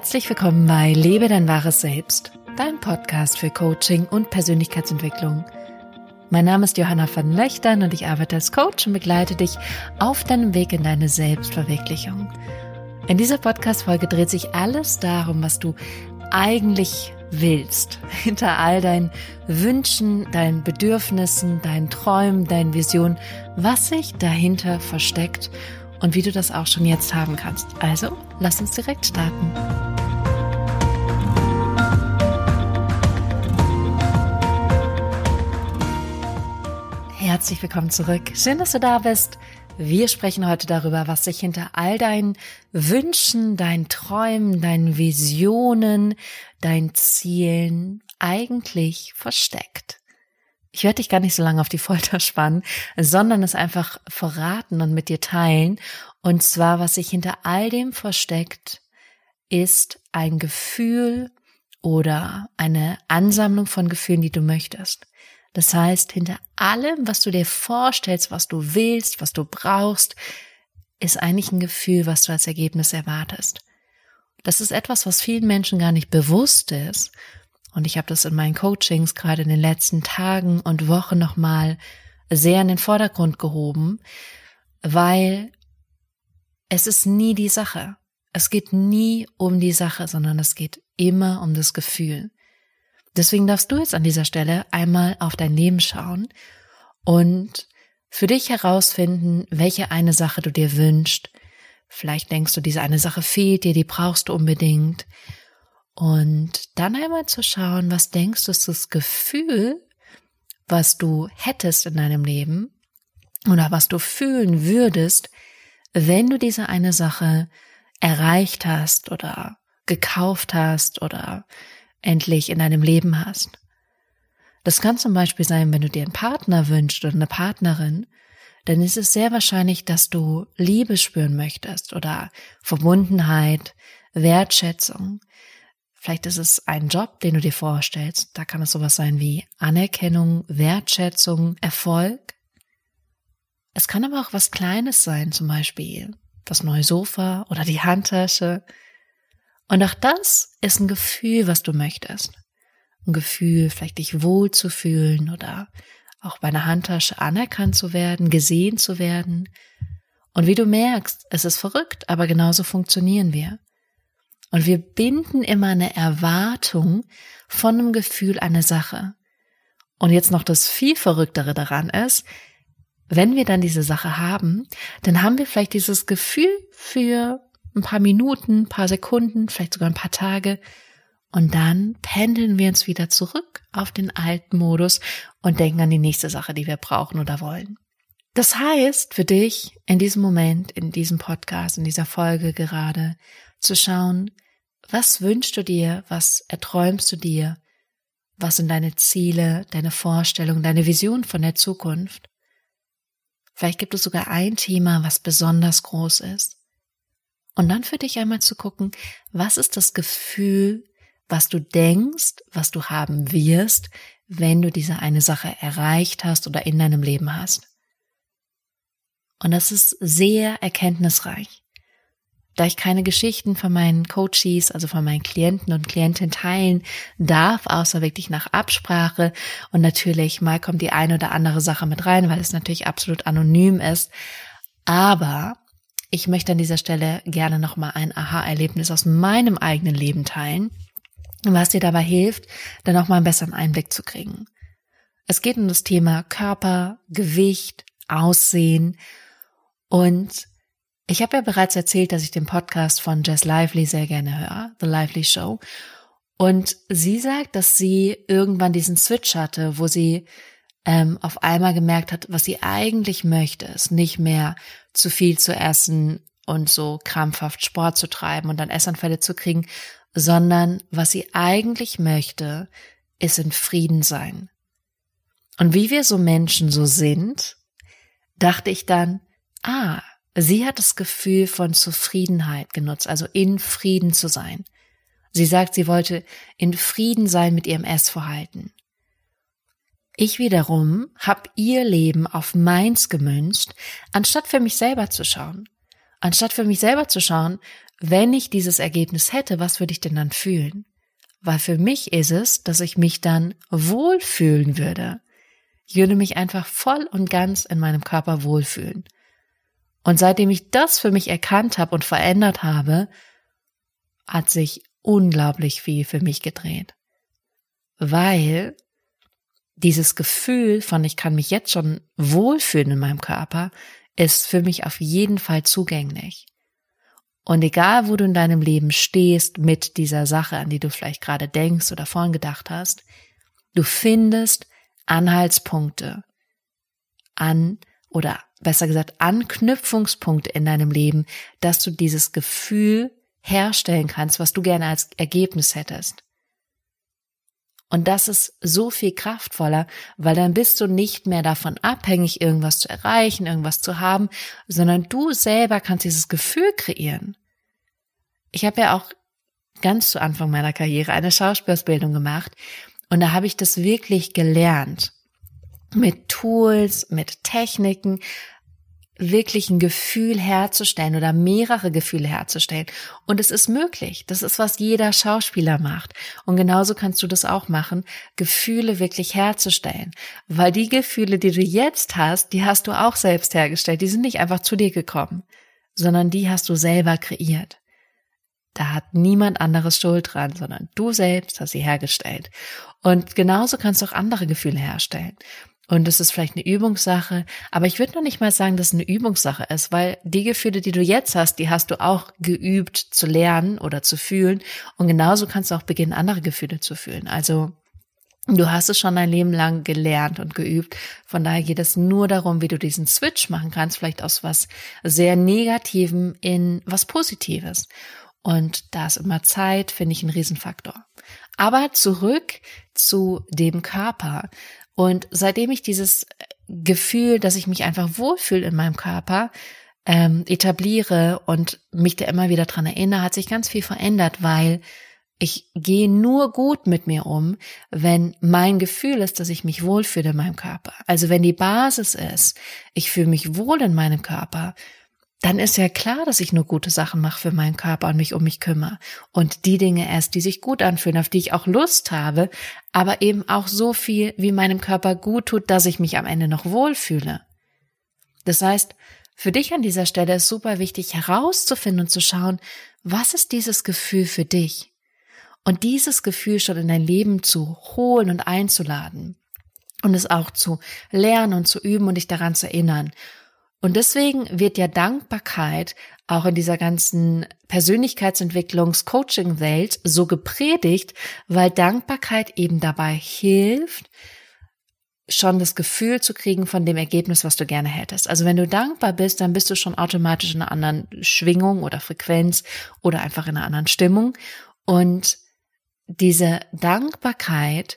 Herzlich willkommen bei Lebe dein wahres Selbst, dein Podcast für Coaching und Persönlichkeitsentwicklung. Mein Name ist Johanna van Löchtern und ich arbeite als Coach und begleite dich auf deinem Weg in deine Selbstverwirklichung. In dieser Podcast-Folge dreht sich alles darum, was du eigentlich willst. Hinter all deinen Wünschen, deinen Bedürfnissen, deinen Träumen, deinen Visionen, was sich dahinter versteckt und wie du das auch schon jetzt haben kannst. Also, lass uns direkt starten. Herzlich willkommen zurück. Schön, dass du da bist. Wir sprechen heute darüber, was sich hinter all deinen Wünschen, deinen Träumen, deinen Visionen, deinen Zielen eigentlich versteckt. Ich werde dich gar nicht so lange auf die Folter spannen, sondern es einfach verraten und mit dir teilen. Und zwar, was sich hinter all dem versteckt, ist ein Gefühl oder eine Ansammlung von Gefühlen, die du möchtest. Das heißt, hinter allem, was du dir vorstellst, was du willst, was du brauchst, ist eigentlich ein Gefühl, was du als Ergebnis erwartest. Das ist etwas, was vielen Menschen gar nicht bewusst ist und ich habe das in meinen Coachings gerade in den letzten Tagen und Wochen nochmal sehr in den Vordergrund gehoben, weil es ist nie die Sache. Es geht nie um die Sache, sondern es geht immer um das Gefühl. Deswegen darfst du jetzt an dieser Stelle einmal auf dein Leben schauen und für dich herausfinden, welche eine Sache du dir wünschst. Vielleicht denkst du, diese eine Sache fehlt dir, die brauchst du unbedingt. Und dann einmal zu schauen, was denkst du, ist das Gefühl, was du hättest in deinem Leben oder was du fühlen würdest, wenn du diese eine Sache erreicht hast oder gekauft hast oder endlich in deinem Leben hast. Das kann zum Beispiel sein, wenn du dir einen Partner wünschst oder eine Partnerin, dann ist es sehr wahrscheinlich, dass du Liebe spüren möchtest oder Verbundenheit, Wertschätzung. Vielleicht ist es ein Job, den du dir vorstellst. Da kann es sowas sein wie Anerkennung, Wertschätzung, Erfolg. Es kann aber auch was Kleines sein, zum Beispiel das neue Sofa oder die Handtasche. Und auch das ist ein Gefühl, was du möchtest. Ein Gefühl, vielleicht dich wohl zu fühlen oder auch bei einer Handtasche anerkannt zu werden, gesehen zu werden. Und wie du merkst, es ist verrückt, aber genauso funktionieren wir. Und wir binden immer eine Erwartung von einem Gefühl eine Sache. Und jetzt noch das viel Verrücktere daran ist, wenn wir dann diese Sache haben, dann haben wir vielleicht dieses Gefühl für ein paar Minuten, ein paar Sekunden, vielleicht sogar ein paar Tage. Und dann pendeln wir uns wieder zurück auf den alten Modus und denken an die nächste Sache, die wir brauchen oder wollen. Das heißt für dich in diesem Moment, in diesem Podcast, in dieser Folge gerade, zu schauen, was wünschst du dir, was erträumst du dir, was sind deine Ziele, deine Vorstellungen, deine Vision von der Zukunft. Vielleicht gibt es sogar ein Thema, was besonders groß ist. Und dann für dich einmal zu gucken, was ist das Gefühl, was du denkst, was du haben wirst, wenn du diese eine Sache erreicht hast oder in deinem Leben hast. Und das ist sehr erkenntnisreich. Da ich keine Geschichten von meinen Coaches, also von meinen Klienten und Klientinnen teilen darf, außer wirklich nach Absprache. Und natürlich mal kommt die eine oder andere Sache mit rein, weil es natürlich absolut anonym ist. Aber ich möchte an dieser Stelle gerne nochmal ein Aha-Erlebnis aus meinem eigenen Leben teilen, was dir dabei hilft, dann auch mal einen besseren Einblick zu kriegen. Es geht um das Thema Körper, Gewicht, Aussehen und ich habe ja bereits erzählt, dass ich den Podcast von Jess Lively sehr gerne höre, The Lively Show. Und sie sagt, dass sie irgendwann diesen Switch hatte, wo sie ähm, auf einmal gemerkt hat, was sie eigentlich möchte, ist nicht mehr zu viel zu essen und so krampfhaft Sport zu treiben und dann Essanfälle zu kriegen, sondern was sie eigentlich möchte, ist in Frieden sein. Und wie wir so Menschen so sind, dachte ich dann, ah, Sie hat das Gefühl von Zufriedenheit genutzt, also in Frieden zu sein. Sie sagt, sie wollte in Frieden sein mit ihrem Essverhalten. Ich wiederum habe ihr Leben auf meins gemünzt, anstatt für mich selber zu schauen. Anstatt für mich selber zu schauen, wenn ich dieses Ergebnis hätte, was würde ich denn dann fühlen? Weil für mich ist es, dass ich mich dann wohlfühlen würde. Ich würde mich einfach voll und ganz in meinem Körper wohlfühlen. Und seitdem ich das für mich erkannt habe und verändert habe, hat sich unglaublich viel für mich gedreht. Weil dieses Gefühl von ich kann mich jetzt schon wohlfühlen in meinem Körper ist für mich auf jeden Fall zugänglich. Und egal, wo du in deinem Leben stehst mit dieser Sache, an die du vielleicht gerade denkst oder vorhin gedacht hast, du findest Anhaltspunkte an oder besser gesagt Anknüpfungspunkte in deinem Leben, dass du dieses Gefühl herstellen kannst, was du gerne als Ergebnis hättest. Und das ist so viel kraftvoller, weil dann bist du nicht mehr davon abhängig, irgendwas zu erreichen, irgendwas zu haben, sondern du selber kannst dieses Gefühl kreieren. Ich habe ja auch ganz zu Anfang meiner Karriere eine Schauspielausbildung gemacht und da habe ich das wirklich gelernt. Mit Tools, mit Techniken, wirklich ein Gefühl herzustellen oder mehrere Gefühle herzustellen. Und es ist möglich. Das ist, was jeder Schauspieler macht. Und genauso kannst du das auch machen, Gefühle wirklich herzustellen. Weil die Gefühle, die du jetzt hast, die hast du auch selbst hergestellt. Die sind nicht einfach zu dir gekommen, sondern die hast du selber kreiert. Da hat niemand anderes Schuld dran, sondern du selbst hast sie hergestellt. Und genauso kannst du auch andere Gefühle herstellen. Und es ist vielleicht eine Übungssache, aber ich würde noch nicht mal sagen, dass es eine Übungssache ist, weil die Gefühle, die du jetzt hast, die hast du auch geübt zu lernen oder zu fühlen. Und genauso kannst du auch beginnen, andere Gefühle zu fühlen. Also Du hast es schon dein Leben lang gelernt und geübt. Von daher geht es nur darum, wie du diesen Switch machen kannst, vielleicht aus was sehr Negativem in was Positives. Und da ist immer Zeit, finde ich, ein Riesenfaktor. Aber zurück zu dem Körper. Und seitdem ich dieses Gefühl, dass ich mich einfach wohlfühle in meinem Körper, ähm, etabliere und mich da immer wieder dran erinnere, hat sich ganz viel verändert, weil ich gehe nur gut mit mir um, wenn mein Gefühl ist, dass ich mich wohlfühle in meinem Körper. Also wenn die Basis ist, ich fühle mich wohl in meinem Körper, dann ist ja klar, dass ich nur gute Sachen mache für meinen Körper und mich um mich kümmere. Und die Dinge erst, die sich gut anfühlen, auf die ich auch Lust habe, aber eben auch so viel, wie meinem Körper gut tut, dass ich mich am Ende noch wohlfühle. Das heißt, für dich an dieser Stelle ist super wichtig herauszufinden und zu schauen, was ist dieses Gefühl für dich? Und dieses Gefühl schon in dein Leben zu holen und einzuladen. Und es auch zu lernen und zu üben und dich daran zu erinnern. Und deswegen wird ja Dankbarkeit auch in dieser ganzen Persönlichkeitsentwicklungs-Coaching-Welt so gepredigt, weil Dankbarkeit eben dabei hilft, schon das Gefühl zu kriegen von dem Ergebnis, was du gerne hättest. Also wenn du dankbar bist, dann bist du schon automatisch in einer anderen Schwingung oder Frequenz oder einfach in einer anderen Stimmung. Und diese Dankbarkeit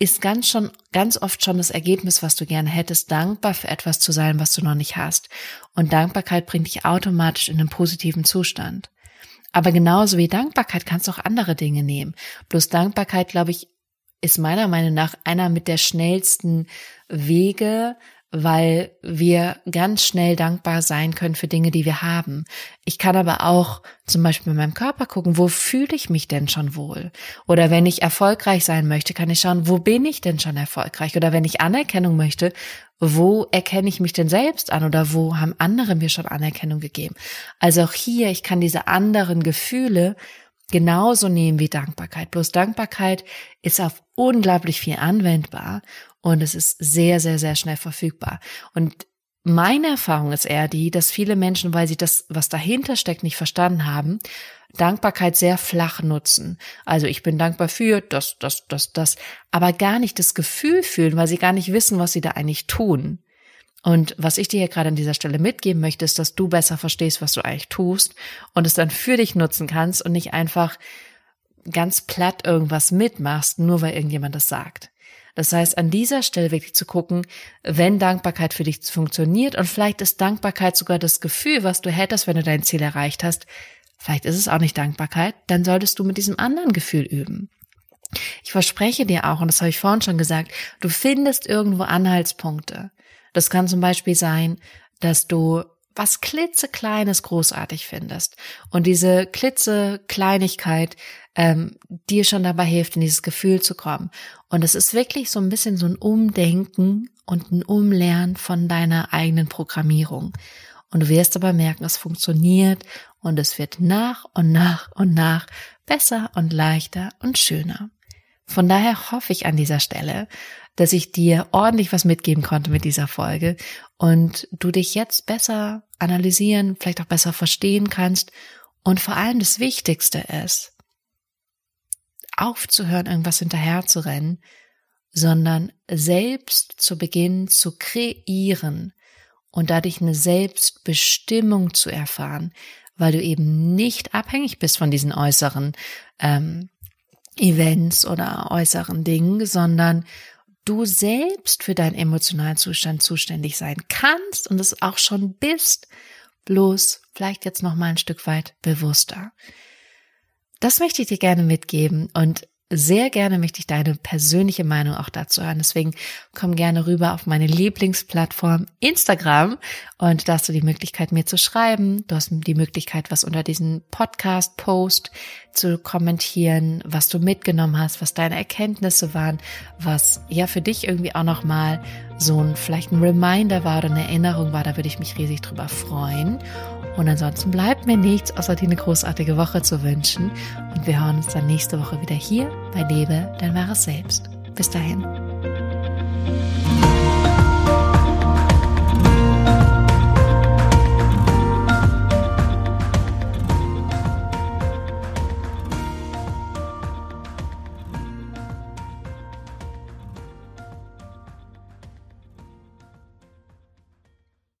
ist ganz schon, ganz oft schon das Ergebnis, was du gerne hättest, dankbar für etwas zu sein, was du noch nicht hast. Und Dankbarkeit bringt dich automatisch in einen positiven Zustand. Aber genauso wie Dankbarkeit kannst du auch andere Dinge nehmen. Bloß Dankbarkeit, glaube ich, ist meiner Meinung nach einer mit der schnellsten Wege, weil wir ganz schnell dankbar sein können für Dinge, die wir haben. Ich kann aber auch zum Beispiel in meinem Körper gucken, wo fühle ich mich denn schon wohl? Oder wenn ich erfolgreich sein möchte, kann ich schauen, wo bin ich denn schon erfolgreich? Oder wenn ich Anerkennung möchte, wo erkenne ich mich denn selbst an? Oder wo haben andere mir schon Anerkennung gegeben? Also auch hier, ich kann diese anderen Gefühle genauso nehmen wie Dankbarkeit. Bloß Dankbarkeit ist auf unglaublich viel anwendbar und es ist sehr, sehr, sehr schnell verfügbar. Und meine Erfahrung ist eher die, dass viele Menschen, weil sie das, was dahinter steckt, nicht verstanden haben, Dankbarkeit sehr flach nutzen. Also ich bin dankbar für das, das, das, das, aber gar nicht das Gefühl fühlen, weil sie gar nicht wissen, was sie da eigentlich tun. Und was ich dir hier gerade an dieser Stelle mitgeben möchte, ist, dass du besser verstehst, was du eigentlich tust und es dann für dich nutzen kannst und nicht einfach ganz platt irgendwas mitmachst, nur weil irgendjemand das sagt. Das heißt, an dieser Stelle wirklich zu gucken, wenn Dankbarkeit für dich funktioniert und vielleicht ist Dankbarkeit sogar das Gefühl, was du hättest, wenn du dein Ziel erreicht hast. Vielleicht ist es auch nicht Dankbarkeit, dann solltest du mit diesem anderen Gefühl üben. Ich verspreche dir auch, und das habe ich vorhin schon gesagt, du findest irgendwo Anhaltspunkte. Das kann zum Beispiel sein, dass du was klitzekleines großartig findest und diese klitzekleinigkeit ähm, dir schon dabei hilft, in dieses Gefühl zu kommen. Und es ist wirklich so ein bisschen so ein Umdenken und ein Umlernen von deiner eigenen Programmierung. Und du wirst aber merken, es funktioniert und es wird nach und nach und nach besser und leichter und schöner. Von daher hoffe ich an dieser Stelle, dass ich dir ordentlich was mitgeben konnte mit dieser Folge und du dich jetzt besser analysieren, vielleicht auch besser verstehen kannst und vor allem das Wichtigste ist, aufzuhören, irgendwas hinterher zu rennen, sondern selbst zu beginnen zu kreieren und dadurch eine Selbstbestimmung zu erfahren, weil du eben nicht abhängig bist von diesen äußeren ähm, Events oder äußeren Dingen, sondern du selbst für deinen emotionalen Zustand zuständig sein kannst und es auch schon bist, bloß vielleicht jetzt noch mal ein Stück weit bewusster. Das möchte ich dir gerne mitgeben und sehr gerne möchte ich deine persönliche Meinung auch dazu hören. Deswegen komm gerne rüber auf meine Lieblingsplattform Instagram und da hast du die Möglichkeit, mir zu schreiben. Du hast die Möglichkeit, was unter diesem Podcast-Post zu kommentieren, was du mitgenommen hast, was deine Erkenntnisse waren, was ja für dich irgendwie auch nochmal so ein, vielleicht ein Reminder war oder eine Erinnerung war. Da würde ich mich riesig drüber freuen. Und ansonsten bleibt mir nichts, außer dir eine großartige Woche zu wünschen. Und wir hören uns dann nächste Woche wieder hier bei Lebe dein wahres Selbst. Bis dahin.